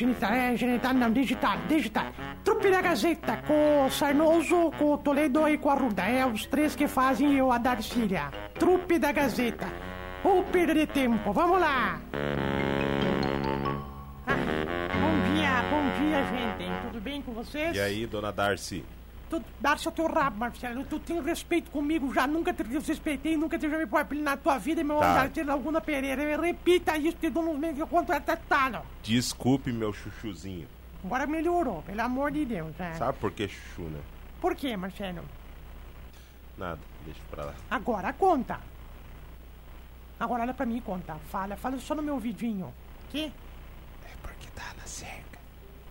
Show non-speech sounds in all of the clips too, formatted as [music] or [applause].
Genital, é, genital não, digital, digital. Trupe da Gazeta, com o Sarnoso, com o Toledo e com a Ruda. É os três que fazem eu a Darcília. Trupe da Gazeta. Ou perder tempo, vamos lá! Ah, bom dia, bom dia, gente. Tudo bem com vocês? E aí, dona Darcy? Tu, é o teu rabo, Marcelo. Tu tem respeito comigo, já nunca te respeitei, nunca te chamei por apelido na tua vida, meu Tá. Darcy Laguna Pereira. Repita isso, te dou nos meio que eu conto até talo. Desculpe, meu chuchuzinho. Agora melhorou, pelo amor de Deus. né? Sabe por que chuchu, né? Por quê, Marcelo? Nada, deixa pra lá. Agora conta. Agora olha pra mim e conta. Fala, fala só no meu ouvidinho. Que? É porque tá na cerca.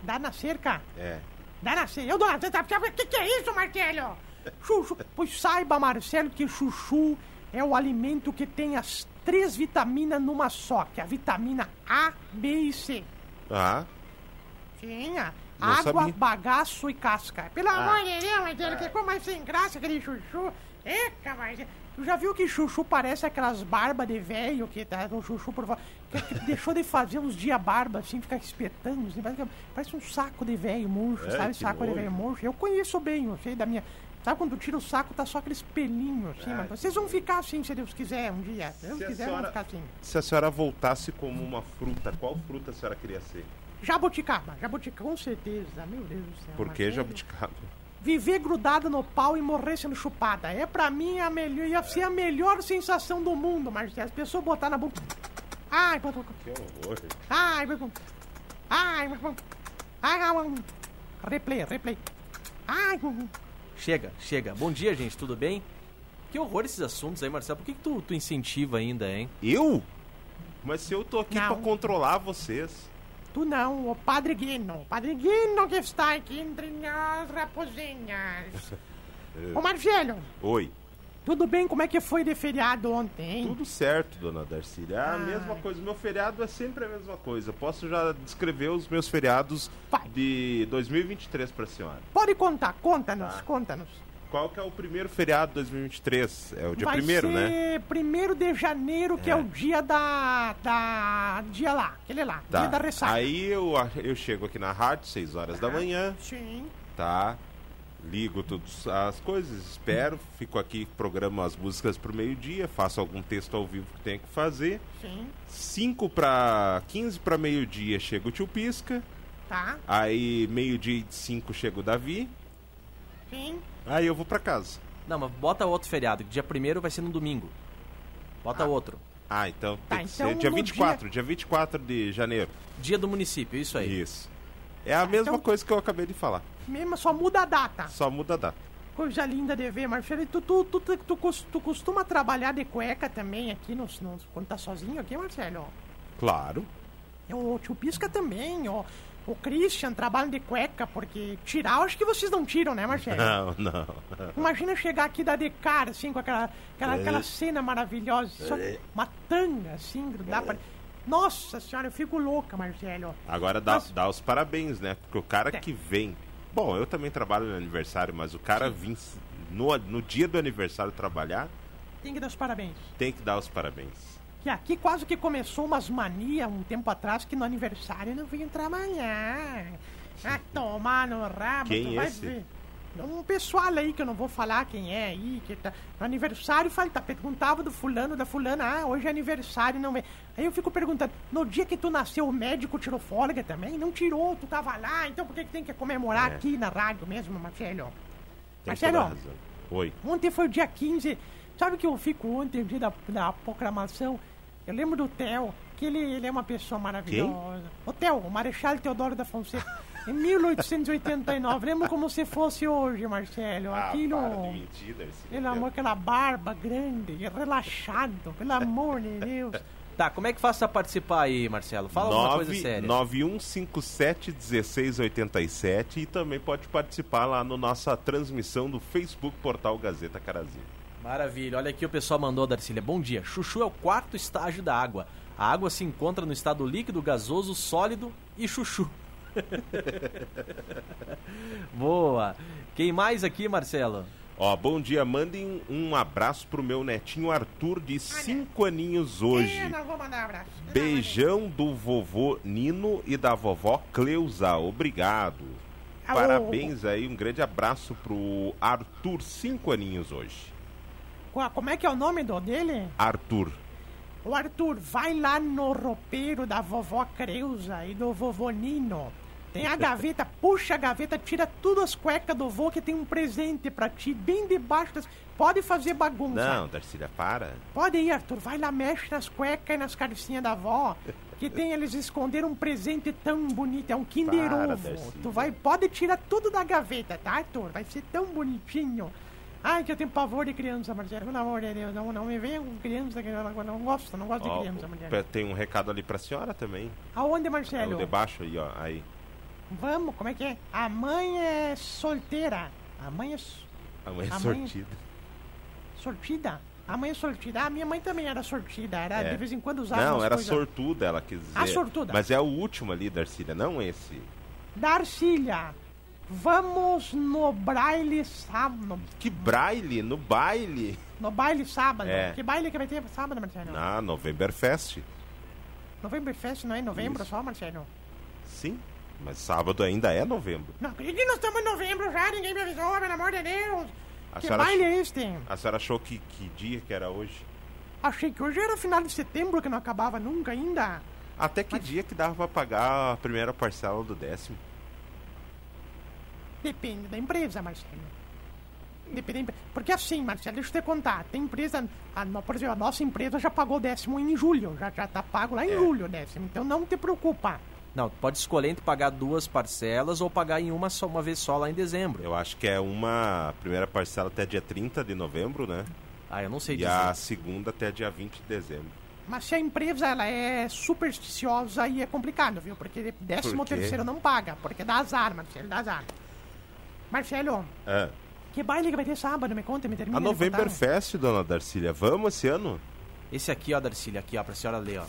Dá na cerca? É. Dá cerca. Eu dou cerca. O que, que é isso, Marcelo? Chuchu. Pois saiba, Marcelo, que chuchu é o alimento que tem as três vitaminas numa só, que é a vitamina A, B e C. Ah, Tinha. Não Água, sabia. bagaço e casca. Pelo Ah. amor de Deus, Marcelo, que coisa mais sem graça aquele chuchu. Eca, Marcelo. Tu já viu que chuchu parece aquelas barbas de velho que tá o chuchu por? Que, que deixou de fazer uns dias barba assim, ficar espetando, assim, parece, parece um saco de velho murcho, É, sabe? Saco de nojo. velho murcho. Eu conheço bem, eu sei da minha. Sabe quando tira o saco, tá só aqueles pelinhos assim, mano. Vocês vão ficar assim se Deus quiser um dia. Se Deus Se quiser, senhora- vão ficar assim. se a senhora voltasse como uma fruta, qual fruta a senhora queria ser? Jabuticaba, jabuticaba, com certeza. Meu Deus do céu. Por que Marcelo. jabuticaba? Viver grudado no pau e morrer sendo chupada. É pra mim a melhor, ia ser a melhor sensação do mundo, Marcelo. As pessoas botar na boca. Ai, botam- Que horror. ai, ai, ai, ai, replay, replay. Ai, Chega, chega. Bom dia, gente, tudo bem? Que horror esses assuntos aí, Marcelo. Por que, que tu, tu incentiva ainda, hein? Eu? Mas se eu tô aqui Não. pra controlar vocês. Tu não, o Padre Guino. O Padre Guino que está aqui entre nós, raposinhas. Ô, Marcelo, Oi. tudo bem? Como é que foi de feriado ontem, hein? Tudo certo, dona Darcília. É a Ai. mesma coisa. Meu feriado é sempre a mesma coisa. Posso já descrever os meus feriados Vai. de 2023 pra senhora. Pode contar, conta-nos, Tá. conta-nos. Qual que é o primeiro feriado de 2023? É o dia Vai primeiro, ser né? primeiro de janeiro, que é. É. o dia da. da. dia lá, aquele lá, Tá. dia da ressaca. Aí eu, eu chego aqui na rádio, 6 horas da manhã, Sim. tá? Ligo todas as coisas, espero, fico aqui, programo as músicas pro meio-dia, faço algum texto ao vivo que tenho que fazer. Sim, 5 para 15 para meio-dia chega o tio Pisca. tá, Aí meio-dia e 5 chega o Davi. Sim. Aí eu vou pra casa. Não, mas bota outro feriado, que dia primeiro vai ser no domingo. Bota outro. Ah, então Tá, tem que então ser dia no 24, dia 24 de janeiro. Dia do município, isso aí. Isso. É a mesma então- coisa que eu acabei de falar. Mesmo só muda a data. Só muda a data. Coisa linda de ver, Marcelo. E Tu, tu, tu, tu, tu, cos- tu costuma trabalhar de cueca também aqui nos, nos, quando tá sozinho aqui, Marcelo? Claro. O tio Pisca também, ó. O Christian trabalha de cueca, porque tirar, eu acho que vocês não tiram, né, Marcelo? Não, não. Imagina chegar aqui dar de cara, assim, com aquela, aquela, É. aquela cena maravilhosa. Só uma tanga, assim, grudar pra... Nossa senhora, eu fico louca, Marcelo. Agora dá, Mas- dá os parabéns, né? Porque o cara É. que vem. Bom, eu também trabalho no aniversário, mas o cara vir no, no dia do aniversário trabalhar, Tem que dar os parabéns. tem que dar os parabéns. Que aqui quase que começou umas manias um tempo atrás que no aniversário não vinham trabalhar. Ah, tomar no rabo, Quem tu vai esse? ver. Um pessoal aí que eu não vou falar quem é aí, que tá no aniversário, fala, tá, perguntava do fulano, da fulana, ah, hoje é aniversário, não vem. Aí eu fico perguntando, no dia que tu nasceu, o médico tirou folga também? Não tirou, tu tava lá, então por que, que tem que comemorar É. aqui na rádio mesmo, Marcelo? Tem Marcelo. Oi. Ontem foi o dia 15. Sabe que eu fico ontem, dia da, da proclamação? Eu lembro do Theo, que ele, ele é uma pessoa maravilhosa. O Theo, o Marechal Teodoro da Fonseca. Em 1889, lembro como se fosse hoje, Marcelo. Aquilo. Ah, de mentir. Pelo amor, aquela barba grande, relaxado, pelo amor de Deus. [laughs] Tá, como é que faço pra participar aí, Marcelo? Fala uma coisa séria. 91571687 e também pode participar lá na nossa transmissão do Facebook Portal Gazeta Carazinho. Maravilha. Olha aqui o pessoal mandou, Darcília. Bom dia. Chuchu é o quarto estágio da água. A água se encontra no estado líquido, gasoso, sólido e chuchu. [laughs] Boa. Quem mais aqui, Marcelo? Ó, bom dia. Mandem um abraço pro meu netinho Arthur, de 5 aninhos hoje. É, não vou mandar abraço. Não, Beijão do vovô Nino e da vovó Cleusa. Obrigado. Ah, Parabéns aí, um grande abraço pro Arthur, 5 aninhos hoje. Como é que é o nome do dele? Arthur. O Arthur, vai lá no roupeiro da vovó Creuza e do vovô Nino. Tem a gaveta, [laughs] puxa a gaveta, tira tudo as cuecas do vô que tem um presente pra ti, bem debaixo das... Pode fazer bagunça. Não, Darcília, para. Pode ir, Arthur. Vai lá, mexe nas cuecas e nas calcinhas da avó. Que tem, eles esconderam um presente tão bonito. É um Kinder Para, Ovo. Tu vai, pode tirar tudo da gaveta, tá, Arthur? Vai ser tão bonitinho. Ai, que eu tenho pavor de criança, Marcelo. Pelo amor de Deus, não, não me venha com criança, que eu não, não gosto, não gosto Ó, de criança, Marcelo. tem um recado ali pra senhora também. Aonde, É Marcelo? o de baixo aí, ó. Aí. Vamos, como é que é? A mãe é solteira. A mãe é A mãe é A mãe- sortida. sortida. A mãe é sortida. A minha mãe também era sortida. Era, É. de vez em quando usava Não, era coisas- sortuda, ela quis dizer. Ah, sortuda. Mas é o último ali, Darcília, não esse. Darcília, vamos no braille sábado. Que braille, no baile. No baile sábado. É. Que baile que vai ter sábado, Marcelo? Na Novemberfest. Novembro Fest não é em novembro Isso. só, Marcelo? Sim, mas sábado ainda é novembro. Não que nós estamos em novembro já, ninguém me avisou, pelo amor de Deus. A que baile é este? A senhora achou que, que dia que era hoje? Achei que hoje era final de setembro, que não acabava nunca ainda. Até que dia que dava pra pagar a primeira parcela do décimo? Depende da empresa, Marcelo. Depende da empresa. Porque assim, Marcelo, deixa eu te contar. Tem empresa, a, por exemplo, a nossa empresa já pagou o décimo em julho. Já, já tá pago lá em É. julho o décimo. Então não te preocupa. Não, pode escolher entre pagar duas parcelas ou pagar em uma só uma vez só lá em dezembro. Eu acho que é uma primeira parcela até dia 30 de novembro, né? Ah, eu não sei E dizer. a segunda até dia 20 de dezembro. Mas se a empresa ela é supersticiosa, aí é complicado, viu? Porque décimo Por terceiro não paga, porque dá azar, Marcelo, dá azar. Marcelo, É. que baile que vai ter sábado? Me conta, me termina A. Novemberfest, dona Darcília, vamos esse ano? Esse aqui, ó, Darcília, aqui, ó, pra senhora ler, ó.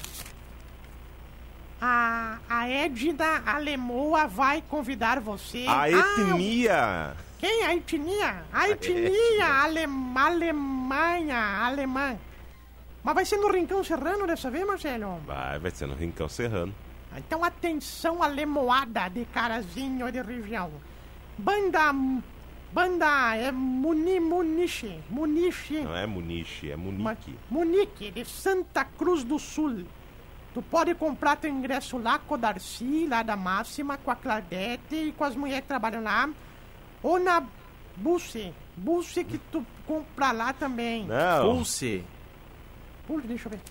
A, a Edna Alemoa vai convidar você. A Ah, etnia! quem? A etnia? A etnia alem, Alemanha, alemã. Mas vai ser no Rincão Serrano dessa vez, Marcelo? Vai, vai ser no Rincão Serrano. Então atenção alemoada de carazinho de região. Banda. Banda é Muni Muniche. Muniche. Não é Muniche, é Ma- Munique. Munique, de Santa Cruz do Sul. Tu pode comprar teu ingresso lá com o Darcy, lá da Máxima, com a Claudete e com as mulheres que trabalham lá. Ou na Busse. Busse que tu compra lá também. Não, Pulse. Pulse, deixa eu ver.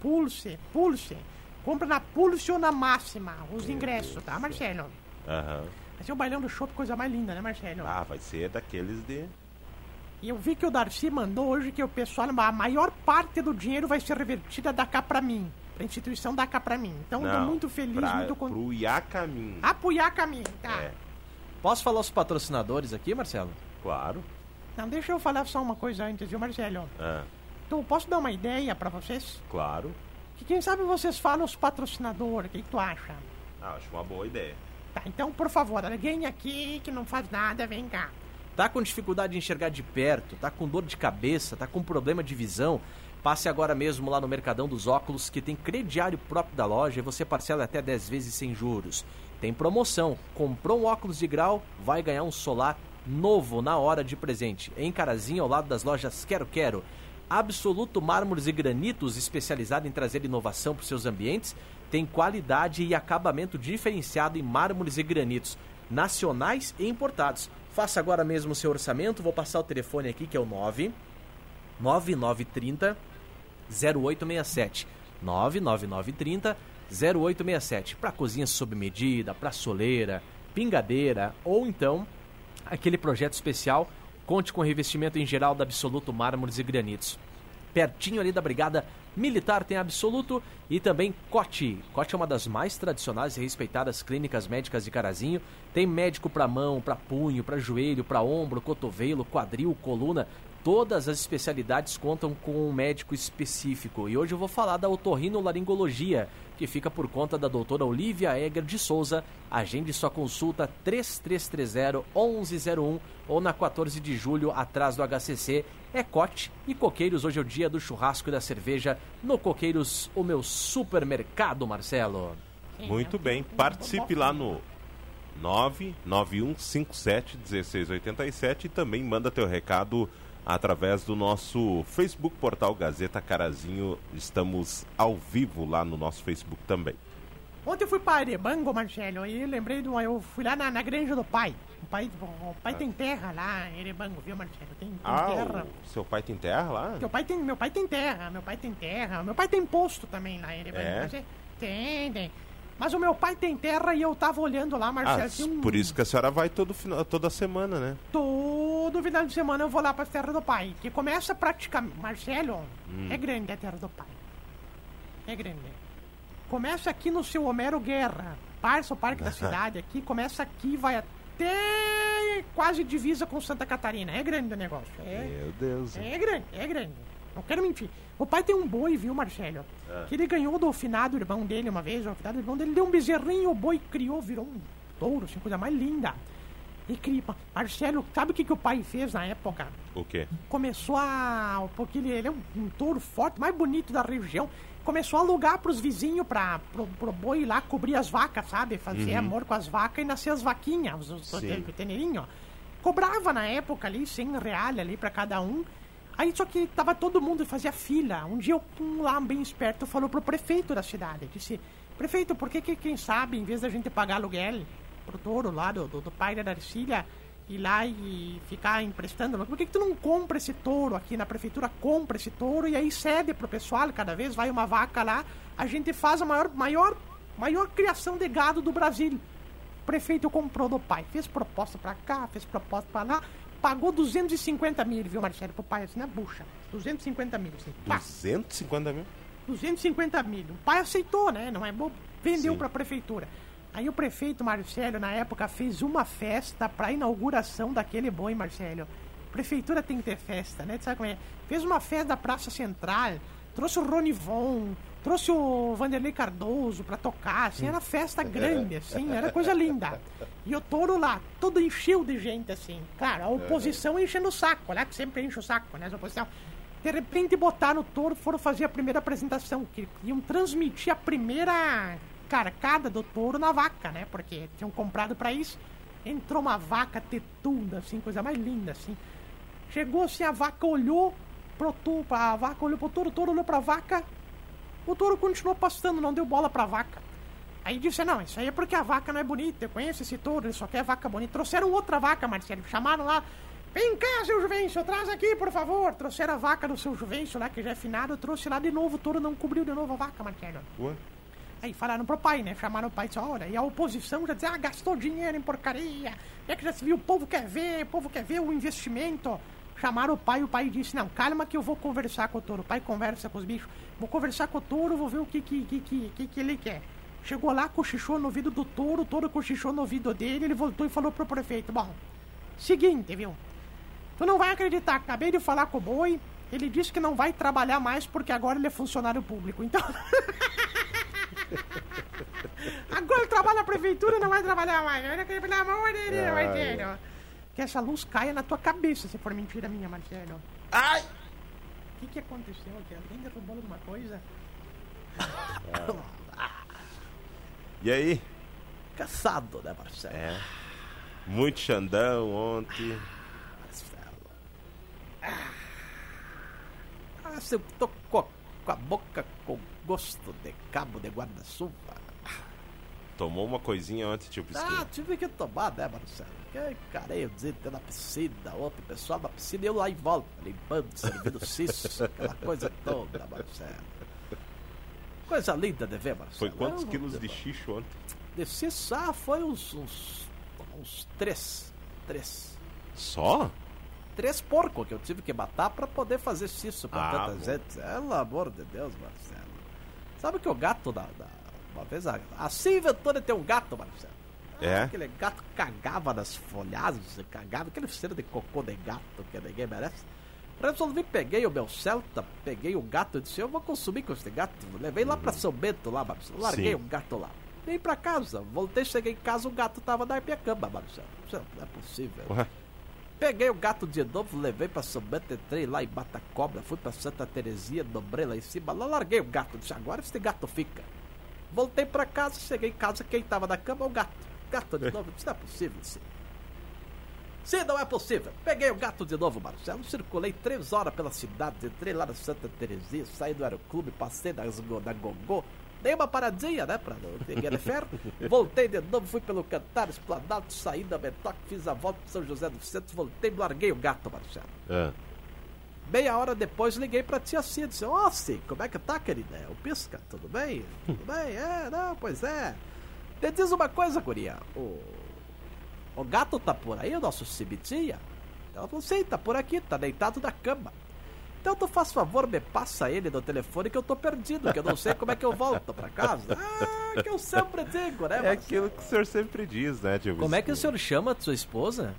Pulse, Pulse. Compra na Pulse ou na Máxima os ingressos, tá, Marcelo? Aham. Vai ser o bailão do shopping, coisa mais linda, né, Marcelo? Ah, vai ser daqueles de... E eu vi que o Darcy mandou hoje que o pessoal, a maior parte do dinheiro vai ser revertida da cá pra mim. Pra instituição da cá pra mim. Então eu tô Não, muito feliz, pra, muito contente. Pro Iacamin. Apoiar caminho, tá? É, Posso falar os patrocinadores aqui, Marcelo? claro. Não, deixa eu falar só uma coisa antes, viu, Marcelo? Ah, Então, posso dar uma ideia pra vocês? claro. Que quem sabe vocês falam os patrocinadores, o que, que tu acha? Ah, acho uma boa ideia. Tá, então, por favor, alguém aqui que não faz nada, vem cá. Tá com dificuldade de enxergar de perto, tá com dor de cabeça, tá com problema de visão? Passe agora mesmo lá no Mercadão dos Óculos, que tem crediário próprio da loja e você parcela até 10 vezes sem juros. Tem promoção. Comprou um óculos de grau, vai ganhar um solar novo na hora de presente. Em Carazinho, ao lado das lojas Quero Quero. Absoluto Mármores e Granitos, especializado em trazer inovação para seus ambientes, tem qualidade e acabamento diferenciado em mármores e granitos, nacionais e importados. Faça agora mesmo o seu orçamento, vou passar o telefone aqui que é o 9 9930 0867. 99930 0867. Para cozinha sob medida, para soleira, pingadeira ou então aquele projeto especial. Conte com revestimento em geral da Absoluto Mármores e Granitos. Pertinho ali da Brigada Militar tem Absoluto e também Cote. Cote é uma das mais tradicionais e respeitadas clínicas médicas de Carazinho. Tem médico para mão, para punho, para joelho, para ombro, cotovelo, quadril, coluna. Todas as especialidades contam com um médico específico. E hoje eu vou falar da otorrinolaringologia. Que fica por conta da doutora Olivia Egger de Souza. Agende sua consulta 3330-1101 ou na 14 de julho, atrás do HCC. É Cote e Coqueiros. Hoje é o dia do churrasco e da cerveja no Coqueiros, o meu supermercado, Marcelo. Muito bem. Participe lá no 991571687 e também manda teu recado através do nosso Facebook Portal Gazeta Carazinho. Estamos ao vivo lá no nosso Facebook também. Ontem eu fui para Erebango, Marcelo, e lembrei de uma. Eu fui lá na, na granja do pai. O pai, o pai tem terra lá em Erebango, viu, Marcelo? Tem, tem Ah, terra. o seu pai tem terra lá? Meu pai, tem, meu pai tem terra, meu pai tem terra. Meu pai tem posto também lá em Erebango. É? Mas Tem, tem. Mas o meu pai tem terra e eu tava olhando lá, Ah, Marcelo. tinha um- por isso que a senhora vai todo final, toda semana, né? Todo final de semana eu vou lá pra terra do pai. Que começa praticamente. Marcelo, Hum. é grande a terra do pai. É grande. Começa aqui no seu Homero Guerra. Passa o parque da [laughs] cidade aqui, começa aqui, vai até quase divisa com Santa Catarina. É grande o negócio. É, Meu Deus. é grande, é grande. Não quero mentir. O pai tem um boi, viu, Marcelo? Ah. Que ele ganhou do finado irmão dele uma vez. O finado irmão dele deu um bezerrinho, o boi criou, virou um touro, assim, coisa mais linda. E cria. Marcelo, sabe o que, que o pai fez na época? O quê? Começou a. Porque ele, ele é um, um touro forte, mais bonito da região. Começou a alugar pros vizinhos pra, pro, pro boi lá cobrir as vacas, sabe? Fazer amor com as vacas e nascer as vaquinhas, os, os Sim. teneirinhos. Cobrava na época ali 100 reais ali pra cada um. Aí só que tava todo mundo fazia fila. Um dia um lá bem esperto falou pro prefeito da cidade, disse: "Prefeito, por que, que quem sabe em vez da gente pagar aluguel pro touro lá do, do, do pai da Darcília ir lá e ficar emprestando, por que, que tu não compra esse touro aqui na prefeitura, compra esse touro e aí cede pro pessoal, cada vez vai uma vaca lá, a gente faz a maior maior maior criação de gado do Brasil." O prefeito comprou do pai, fez proposta pra cá, fez proposta pra lá, pagou 250 mil, viu, Marcelo, pro pai, assim, na bucha. 250 mil, assim, pá, 250 mil? 250 mil. O pai aceitou, né? Não é bom. Vendeu Sim. pra prefeitura. Aí o prefeito Marcelo, na época, fez uma festa pra inauguração daquele boi, Marcelo. Prefeitura tem que ter festa, né? Tu sabe como é? Fez uma festa da Praça Central, trouxe o Ronivon, trouxe o Vanderlei Cardoso pra tocar, assim, era festa [laughs] grande, assim, era coisa linda. E o touro lá, todo encheu de gente, assim. Claro, a oposição enchendo o saco, né? Que sempre enche o saco, né? A oposição. De repente botaram o touro, foram fazer a primeira apresentação, que iam transmitir a primeira carcada do touro na vaca, né? Porque tinham comprado pra isso. Entrou uma vaca tetuda, assim, coisa mais linda, assim. Chegou assim, a vaca olhou pro touro, a vaca olhou pro touro, o touro olhou pra vaca. O touro continuou pastando, não deu bola pra vaca. Aí disse, não, isso aí é porque a vaca não é bonita, eu conheço esse touro, ele só quer vaca bonita. Trouxeram outra vaca, Marcelo, chamaram lá, vem cá, seu Juvencio, traz aqui, por favor. Trouxeram a vaca do seu Juvencio lá, que já é finado, trouxe lá de novo, o touro não cobriu de novo a vaca, Marcelo. Ué? Aí falaram pro pai, né? Chamaram o pai e disse, olha, e a oposição já dizia, ah, gastou dinheiro em porcaria. É que já se viu, o povo quer ver, o povo quer ver o investimento. Chamaram o pai e o pai disse, não, calma que eu vou conversar com o touro. O pai conversa com os bichos. Vou conversar com o touro, vou ver o que que, que, que, que, ele quer. Chegou lá, cochichou no ouvido do touro, o touro cochichou no ouvido dele, ele voltou e falou pro prefeito, bom, seguinte, viu? Tu não vai acreditar, acabei de falar com o boi, ele disse que não vai trabalhar mais porque agora ele é funcionário público. Então. [laughs] agora ele trabalha na prefeitura não vai trabalhar mais. Pelo amor de Deus. Que essa luz caia na tua cabeça se for mentira minha, Marcelo. Ai! O que, que aconteceu aqui? Alguém derrubou alguma coisa? E aí? Caçado, né, Marcelo? É. Muito Xandão ontem. Ah, se eu tô com, com a boca com gosto de cabo de guarda-chuva. Tomou uma coisinha ontem, tio Ah, Pisquinha. tive que tomar, né, Marcelo? Que careio dizer na piscina, ontem o pessoal na piscina e eu lá em volta, limpando, servindo cisso, [laughs] aquela coisa toda, Marcelo. Coisa linda de ver, Marcelo. Foi quantos Eu- quilos de xixo ontem? De cisso, ah, foi uns, uns, uns três, três. Só? Três porcos que eu tive que matar pra poder fazer cisso pra Ah, tanta bom. gente. Pelo amor de Deus, Marcelo. Sabe que o gato da. da- uma vez a, a inventou de ter um gato, Marcelo. É? Aquele gato cagava nas folhagens, cagava, aquele cheiro de cocô de gato que ninguém merece. Resolvi, peguei o meu Celta, peguei o gato e disse, eu vou consumir com esse gato. Levei lá pra São Bento, lá, Marcelo. Larguei Sim. o gato lá. Vim pra casa, voltei, cheguei em casa, o gato tava na minha cama, Marcelo. Não é possível. Ué, Peguei o gato de novo, levei pra São Bento, entrei lá em Bata Cobra, fui pra Santa Terezinha, dobrei lá em cima, lá larguei o gato. Disse, agora esse gato fica. Voltei pra casa, cheguei em casa, quem tava na cama? O gato. Gato de novo, disse, não é possível, sim. Sim, não é possível. Peguei o gato de novo, Marcelo, circulei três horas pela cidade, entrei lá na Santa Terezinha, saí do aeroclube, passei nas, na Gogô, dei uma paradinha, né, pra não ter de ferro, [laughs] voltei de novo, fui pelo Cantar, Esplanado, saí da Betoque, fiz a volta pro São José dos Centros, voltei, larguei o gato, Marcelo. ah, Meia hora depois liguei pra tia Cia, disse, ó, Cia, como é que tá, querida? É o Pisca, tudo bem? Tudo bem? É, não, pois é. Me diz uma coisa, guria, o... O gato tá por aí, o nosso Cibitinha? Ela falou, sim, tá por aqui, tá deitado na cama. Então tu faz favor, me passa ele no telefone que eu tô perdido, que eu não sei como é que eu volto pra casa. [laughs] Ah, que eu sempre digo, né, é Marcelo? aquilo que o senhor sempre diz, né, tio Como é que o senhor chama a sua esposa?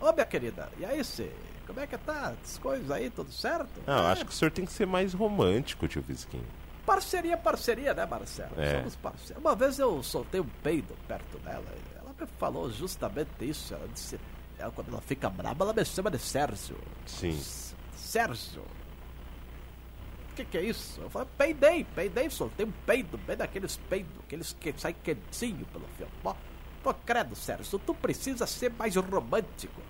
Ô, minha querida, e aí, você? Como é que tá? As coisas aí, tudo certo? Não, É, acho que o senhor tem que ser mais romântico, tio Visquinho. Parceria, parceria, né, Marcelo? É. Somos parceiros. Uma vez eu soltei um peido perto dela. e Ela me falou justamente isso. Ela disse. Ela, quando ela fica braba, ela me chama de Sérgio. Sim. S- Sérgio. O que, que é isso? Eu falei, peidei, peidei, soltei um peido, bem daqueles peidos, aqueles que saem quentinho pelo filme. Pô, pô, credo, Sérgio, tu precisa ser mais romântico.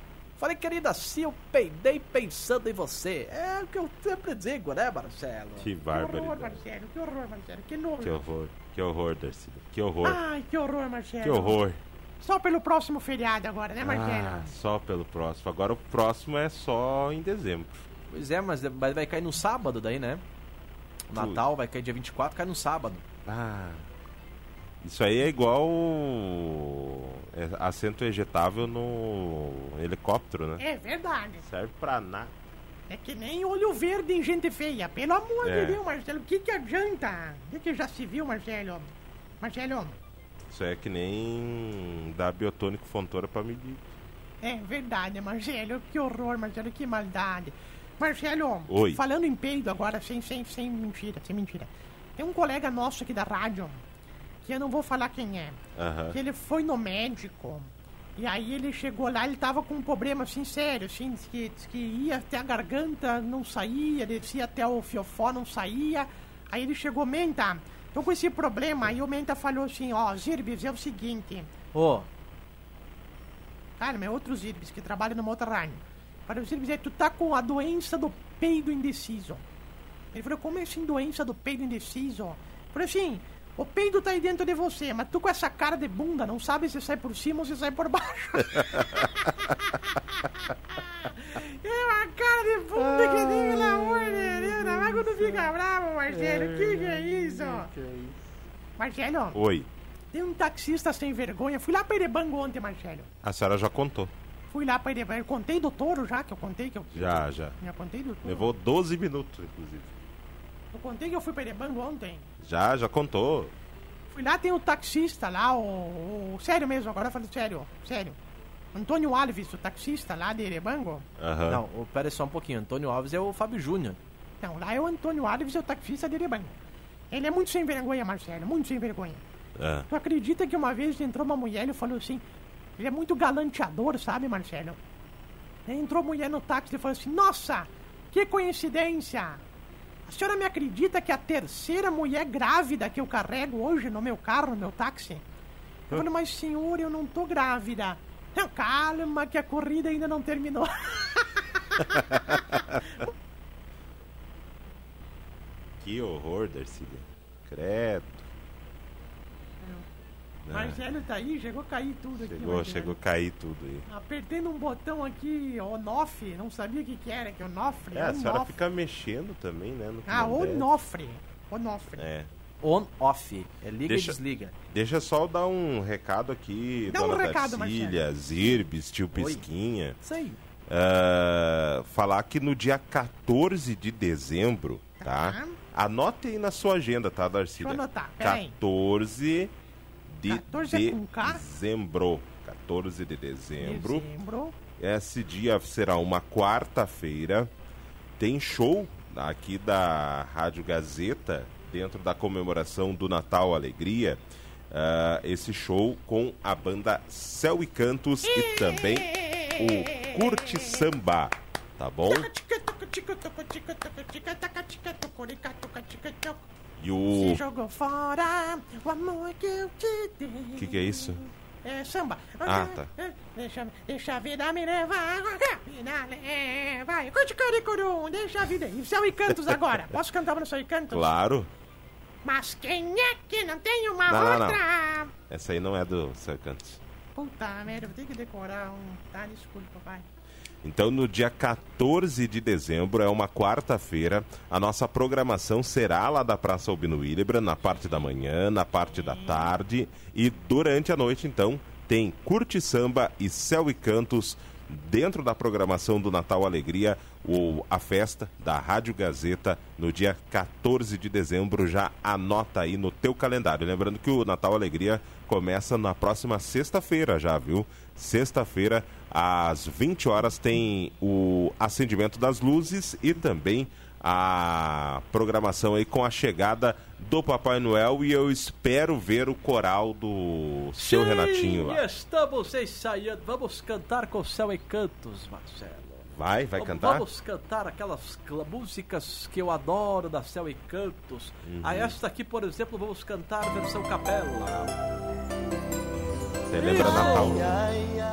Falei, querida, se eu peidei pensando em você. É o que eu sempre digo, né, Marcelo? Que Que horror. Marcelo, que horror, Marcelo, que nojo. Que horror, que horror, Darcy. Que horror, Ai, que horror, Marcelo. que horror. Só pelo próximo feriado agora, né, Marcelo? Ah, só pelo próximo. Agora o próximo é só em dezembro. Pois é, mas vai vai cair no sábado daí, né? O. Natal vai cair dia 24, cai no sábado. Ah. Isso aí é igual é, assento ejetável no helicóptero, né? É verdade. Serve pra nada. É que nem olho verde em gente feia. Pelo amor É. de Deus, Marcelo. O que, que adianta? O que, que já se viu, Marcelo? Marcelo, Isso é que nem dar biotônico fontora pra medir. é verdade, Marcelo. Que horror, Marcelo. Que maldade. Marcelo, Oi. falando em peido agora, sem, sem, sem mentira, sem mentira. Tem um colega nosso aqui da rádio, que eu não vou falar quem é. Aham. que ele foi no médico. E aí ele chegou lá, ele tava com um problema assim sério, assim, que, que ia até a garganta, não saía, descia até o fiofó, não saía. Aí ele chegou, Menta, tô com esse problema. Aí o Menta falou assim, ó, Zirbis, é o seguinte. Ô, Cara, mas é outro Zirbis que trabalha outra rádio. Para o Zirbis, é, tu tá com a doença do peido indeciso. Ele falou, como é assim, doença do peido indeciso? Eu falei assim, o peido tá aí dentro de você, mas tu com essa cara de bunda, não sabe se sai por cima ou se sai por baixo. [laughs] é uma cara de bunda que tem, pelo amor de Deus, mais quando fica bravo, Marcelo. Que que é isso? Marcelo, Oi. tem um taxista sem vergonha. Fui lá pra Erebango ontem, Marcelo. A senhora já contou. Fui lá pra Erebango. Eu contei do touro já, que eu contei que eu... Já, já. Já contei do touro. Levou 12 minutos, inclusive. Eu contei que eu fui pra Erebango ontem. Já, já contou. Fui lá, tem o taxista lá, o... o- Sério mesmo, agora eu falo sério, sério. Antônio Alves, o taxista lá de Erebango. Aham. não, pera só um pouquinho. Antônio Alves é o Fábio Júnior. Não, lá é o Antônio Alves, o taxista de Erebango. Ele é muito sem vergonha, Marcelo, muito sem vergonha. Ah, Tu acredita que uma vez entrou uma mulher e falou assim... Ele é muito galanteador, sabe, Marcelo? Entrou mulher no táxi e falou assim... Nossa, que coincidência! A senhora me acredita que a terceira mulher grávida que eu carrego hoje no meu carro, no meu táxi? Eu falei, mas senhor, eu não tô grávida. Não, calma, que a corrida ainda não terminou. [laughs] que horror, Darcy. Credo. Ah, Marcelo tá aí, chegou a cair tudo aqui. chegou, Marcelo. chegou a cair tudo aí. Apertando um botão aqui, Onofre, não sabia o que, que era, que Onofre. É, a senhora Onofre. fica mexendo também, né? Ah. Onofre. Onofre. É. On, off. É liga Deixa- e desliga. Deixa só eu dar um recado aqui, Dá um dona recado, Darcília, Zirbis, tio Pisquinha. Isso aí. Ah, falar que no dia 14 de dezembro, tá? Tá. Anote aí na sua agenda, tá, Darcília? Deixa eu anotar, peraí. 14 de 14 é com K? dezembro. 14 de dezembro. Dezembro. Esse dia será uma quarta-feira. tem show aqui da Rádio Gazeta, dentro da comemoração do Natal Alegria. Uh, esse show com a banda Céu e Cantos e também o Curte Samba, tá bom? E o. Se jogou fora o amor que eu te dei. O que, que é isso? É samba. Ah, tá. Deixa, deixa a vida me levar, vida leva. Curticurum, deixa a vida. E céu e cantos [laughs] agora. Posso cantar no céu e cantos? Claro. Mas quem é que não tem uma Não, não, outra? Essa aí não é do Céu e Cantos. Puta merda, vou ter que decorar um. Tá, desculpa, papai. Então, no dia 14 de dezembro, é uma quarta-feira, a nossa programação será lá da Praça Albino Willebrand, na parte da manhã, na parte da tarde e durante a noite, então, tem Curte Samba e Céu e Cantos dentro da programação do Natal Alegria, o, a festa da Rádio Gazeta no dia 14 de dezembro. Já anota aí no teu calendário. Lembrando que o Natal Alegria começa na próxima sexta-feira já, viu? Sexta-feira, às 20 horas, tem o acendimento das luzes e também a programação aí com a chegada do Papai Noel e eu espero ver o coral do seu Sim, Renatinho lá. estamos ensaiando. Vamos cantar com céu e cantos, Marcelo. Vai, vai Vamos- cantar? Vamos cantar aquelas músicas que eu adoro da Céu e Cantos. Uhum. A esta aqui, por exemplo, vamos cantar a versão capela. Você lembra Natal?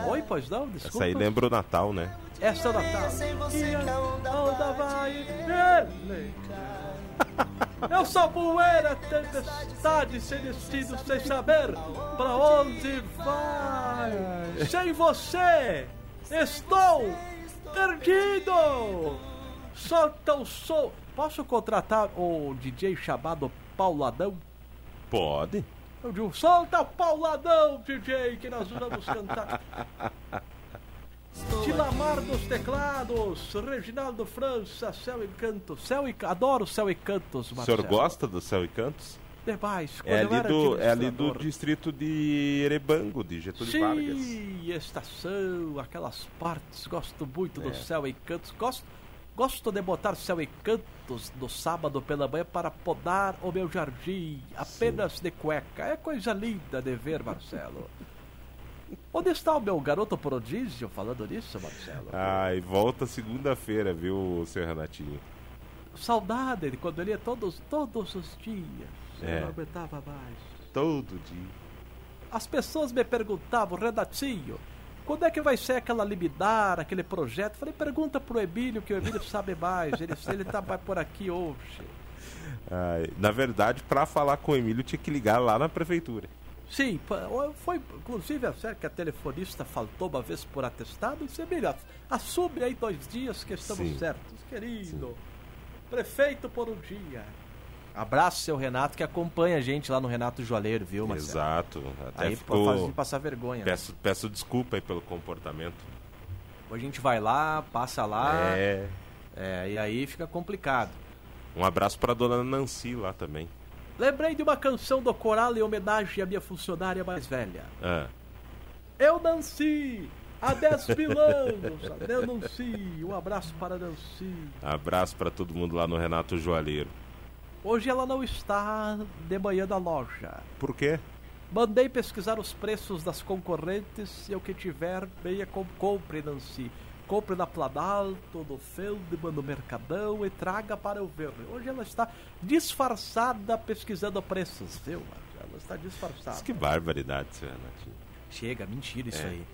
Oi, pois não? Desculpa. Essa aí lembra o Natal, né? Essa é o Natal. E a onda vai ele. Eu sou poeira, tempestade, sem destino, sem saber pra onde vai. Sem você, estou perdido. Solta o som. Posso contratar o DJ chamado Pauladão? Pode. Eu digo, solta o Pauladão, DJ, que nós vamos cantar. [laughs] Tilamar dos teclados, Reginaldo França, Céu e Cantos. Céu e... Adoro Céu e Cantos, O Marcelo. senhor gosta do Céu e Cantos? Demais. É ali, do, é ali do distrito de Erebango, de Getúlio Vargas. Sim, estação, aquelas partes. Gosto muito do É. Céu e Cantos. Gosto, gosto de botar Céu e Cantos no sábado pela manhã para podar o meu jardim, apenas de cueca. É coisa linda de ver, Marcelo. [laughs] Onde está o meu garoto prodígio falando nisso, Marcelo? Ai, volta segunda-feira, viu, seu Renatinho? Saudade de quando ele ia todos, todos os dias. É. Eu não aguentava mais. Todo dia. As pessoas me perguntavam, Renatinho, quando é que vai ser aquela liminar, aquele projeto? Falei, pergunta pro Emílio, que o Emílio sabe mais. Ele, ele tá por aqui hoje. Na verdade, para falar com o Emílio, tinha que ligar lá na prefeitura. Sim, foi inclusive a que a telefonista faltou uma vez por atestado. Disse, Emílio, assume aí dois dias que estamos Sim. certos. Querido, prefeito por um dia. Abraço, seu Renato, que acompanha a gente lá no Renato Joalheiro, viu, Marcelo? Exato. Até Aí ficou... faz de passar vergonha. né? Peço, peço desculpa aí pelo comportamento. A gente vai lá, passa lá, É. é, e aí fica complicado. Um abraço pra dona Nancy lá também. Lembrei de uma canção do coral em homenagem à minha funcionária mais velha. Ah, Eu Nancy, há 10 mil anos. [laughs] Eu Nancy, um abraço para Nancy. abraço pra todo mundo lá no Renato Joalheiro. Hoje ela não está de manhã na loja. Por quê? Mandei pesquisar os preços das concorrentes e o que tiver, com compre, Nancy. Compre na Planalto, no Feldman, no Mercadão e traga para eu ver. Hoje ela está disfarçada pesquisando preços, viu? Ela está disfarçada. Que barbaridade, seu Renatinho. Chega, mentira isso É. aí.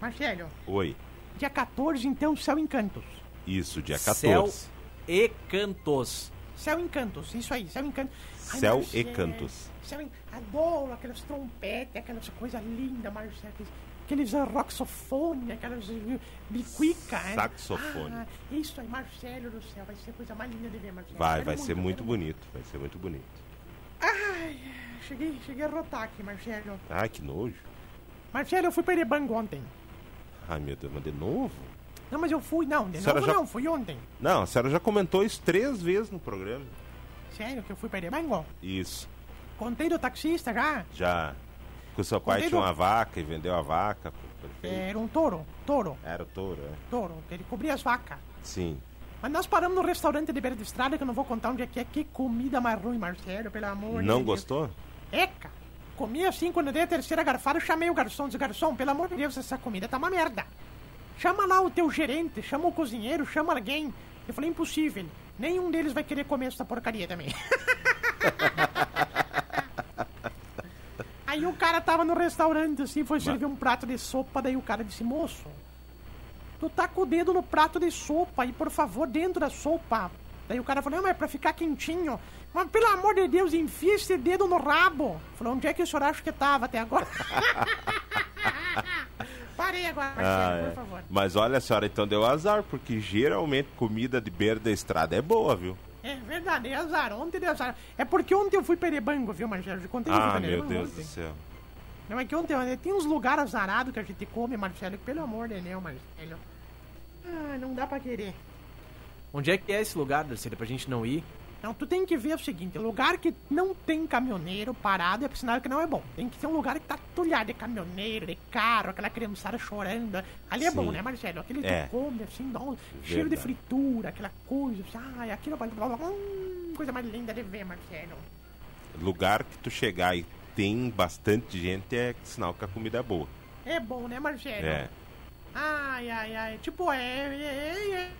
Marcelo, Oi. dia 14, então, Céu Encantos. Isso, dia 14. Céu e Cantos. Céu Encantos, isso aí, Céu Encantos. Ai, Céu Marcelo, e Cantos. Céu. Adoro aquelas trompetes, aquelas coisas lindas, Marcelo. Aqueles, roxofone, aquelas biquica. né? Saxofone. Ah, isso aí, Marcelo do céu, vai ser a coisa mais linda de ver, Marcelo. Vai, vai ser muito bonito. Vai ser muito bonito. Ai, cheguei, cheguei a rotar aqui, Marcelo. Ai, que nojo. Marcelo, eu fui para Erebango ontem. Ai, meu Deus, mas de novo? Não, mas eu fui, não, de novo já- não, fui ontem. Não, a senhora já comentou isso três vezes no programa. Sério que eu fui para Erebango? Isso. Contei do taxista já. Já. Que o seu pai tinha uma vaca e vendeu a vaca prefeito. Era um touro, touro, Era touro, é? touro, que ele cobria as vacas. Sim. Mas nós paramos no restaurante de beira de estrada, que eu não vou contar onde é que é. Que comida mais ruim, Marcelo, pelo amor de Não Deus. gostou? É, cara. Comi assim, quando eu dei a terceira garfada, eu chamei o garçom. Disse, garçom, pelo amor de Deus, essa comida tá uma merda. Chama lá o teu gerente, chama o cozinheiro, chama alguém. Eu falei, impossível. Nenhum deles vai querer comer essa porcaria também. [laughs] Aí o cara tava no restaurante, assim, foi servir um prato de sopa, daí o cara disse, moço, tu tá com o dedo no prato de sopa e, por favor, dentro da sopa. Daí o cara falou, não, mas é pra ficar quentinho. Mas, pelo amor de Deus, enfia esse dedo no rabo. Falou, onde é que o senhor acha que tava até agora? [laughs] Parei agora, Ah, por é. favor. Mas olha, a senhora então deu azar, porque geralmente comida de beira da estrada é boa, viu? É verdade, é azar. Ontem deu azar. É porque ontem eu fui perebango, viu, Marcelo? Eu contei Ah, meu perebango Deus ontem. do céu. Não, é que ontem ontem tem uns lugares azarados que a gente come, Marcelo, que pelo amor de Deus, Marcelo. Ah, não dá pra querer. Onde é que é esse lugar, Darcília, pra gente não ir? Não, tu tem que ver o seguinte, lugar que não tem caminhoneiro parado é sinal que não é bom. Tem que ser um lugar que tá tulhado de caminhoneiro, de carro, aquela criançada chorando. Ali é Sim. bom, né, Marcelo? Aquele É. tu come, assim, um cheiro de fritura, aquela coisa, assim, ai, aquilo... Hum, coisa mais linda de ver, Marcelo. Lugar que tu chegar e tem bastante gente é sinal que a comida é boa. É bom, né, Marcelo? É. Ai, ai, ai. Tipo, é. é, é,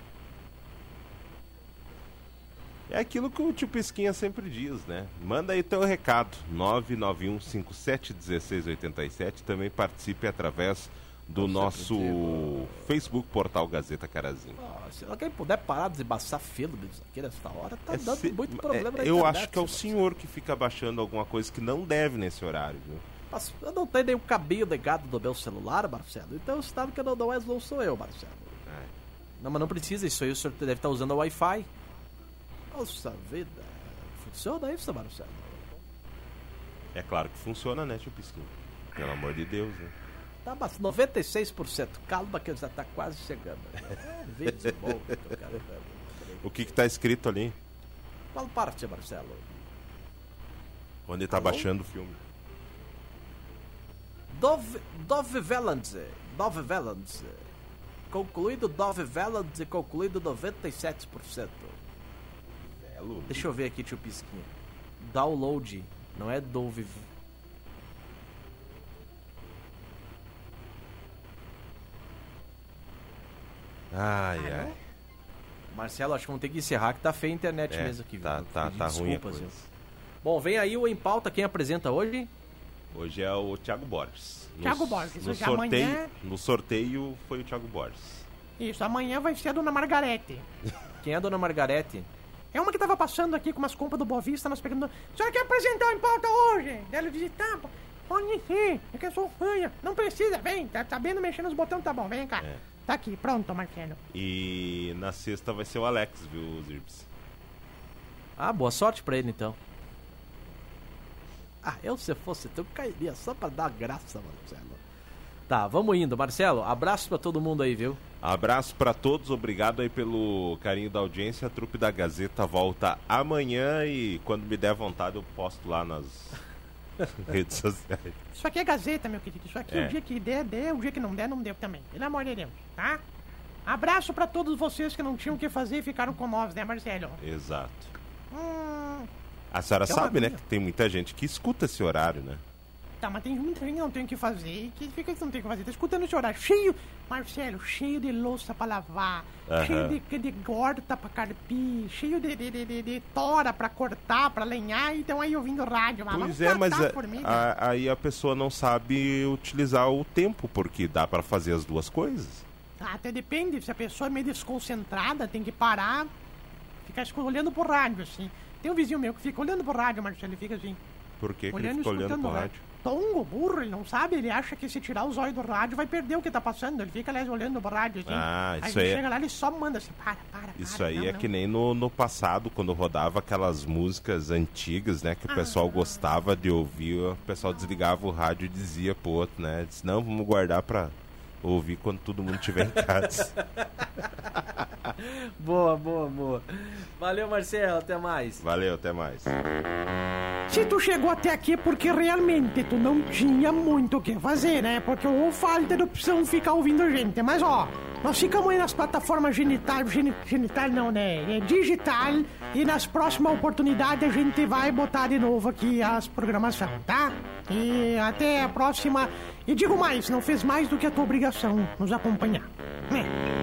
é. É aquilo que o tio Pesquinha sempre diz, né? Manda aí teu recado. 991571687. Também participe através do nosso Facebook Portal Gazeta Carazinho. Ah, se alguém puder parar de filo disso aqui nessa hora, tá É dando se- muito é, problema na eu internet, acho que é o senhor. senhor que fica baixando alguma coisa que não deve nesse horário, viu? Mas eu não tenho nenhum cabinho ligado do meu celular, Marcelo. Então você sabe que não, não, és- não sou eu, Marcelo. É. Não, mas não precisa, isso aí o senhor deve estar usando o Wi-Fi. Nossa vida. Funciona isso, Marcelo? É claro que funciona, né, tio Pesquinha? Pelo amor de Deus, né? Tá, mas 96%. Calma que já tá quase chegando. É, vídeo bom que eu quero ver. O que que tá escrito ali? Qual parte, Marcelo? Onde tá Alô? baixando o filme? Dove, Dove Valance. Dove Valance. Concluído Dove Valance, concluído 97%. Belo. Deixa eu ver aqui, tio Pisquinha. Download. Não é Dove. Ai, ai. Marcelo, acho que vamos ter que encerrar, que tá feia a internet É, mesmo aqui. tá, viu? tá, Pedir tá ruim a coisa. Bom, vem aí o Em Pauta. Quem apresenta hoje? Hoje é o Thiago Borges. No- Thiago Borges, No hoje sorteio, amanhã- no sorteio foi o Thiago Borges. Isso, amanhã vai ser a dona Margarete. Quem é a dona Margarete? É uma que tava passando aqui com umas compras do Boa Vista, nós pegando. A senhora quer apresentar em pauta hoje? Daí Ela disse, tá, pode ser, é que eu sou fã. Não precisa, vem, tá sabendo mexer nos botões, tá bom, vem cá. É. Tá aqui, pronto, Marcelo. E na sexta vai ser o Alex, viu, Zirbs? Ah, boa sorte pra ele então. Ah, eu se fosse tu cairia só pra dar graça, Marcelo. Tá, vamos indo, Marcelo. Abraço pra todo mundo aí, viu? Abraço pra todos, obrigado aí pelo carinho da audiência. A trupe da Gazeta volta amanhã e quando me der vontade eu posto lá nas [laughs] redes sociais. Isso aqui é Gazeta, meu querido. Isso aqui, É. o dia que der, deu. O dia que não der, não deu também. Pelo amor de Deus, tá? Abraço pra todos vocês que não tinham o que fazer e ficaram com nós, né, Marcelo? Exato. Hum, A senhora Então, sabe, né, que tem muita gente que escuta esse horário, né? Tá, mas tem muita gente que não tem o que fazer que fica que não tem o que fazer. Tá escutando horário cheio, Marcelo, cheio de louça pra lavar, Aham. cheio de, de gorda pra carpir, cheio de, de, de, de, tora pra cortar, pra lenhar, e estão aí ouvindo rádio. lá. Pois é, mas a formiga. a- aí a pessoa não sabe utilizar o tempo, porque dá pra fazer as duas coisas. Até depende, se a pessoa é meio desconcentrada, tem que parar, ficar olhando pro rádio, assim. Tem um vizinho meu que fica olhando pro rádio, Marcelo, ele fica assim, Por que, que ele fica olhando pro rádio? rádio. Tongo, burro, ele não sabe, ele acha que se tirar os olhos do rádio vai perder o que tá passando. Ele fica, aliás, olhando pro rádio, assim. Ah, aí isso ele aí é- chega lá, ele só manda assim, para, para, para. Isso aí não, é não. que nem no, no passado, quando rodava aquelas músicas antigas, né? Que o pessoal Ah. gostava de ouvir, o pessoal desligava o rádio e dizia pro outro, né? Diz, não, vamos guardar pra ouvir quando todo mundo estiver em casa. [laughs] boa, boa, boa. Valeu, Marcelo, até mais. Valeu, até mais. Se tu chegou até aqui é porque realmente tu não tinha muito o que fazer, né? Porque ou falta de opção ficar ouvindo a gente. Mas ó, nós ficamos aí nas plataformas genital, gen, genital não, né? É digital. E nas próximas oportunidades a gente vai botar de novo aqui as programações, tá? E até a próxima e digo mais, não fez mais do que a tua obrigação nos acompanhar. É.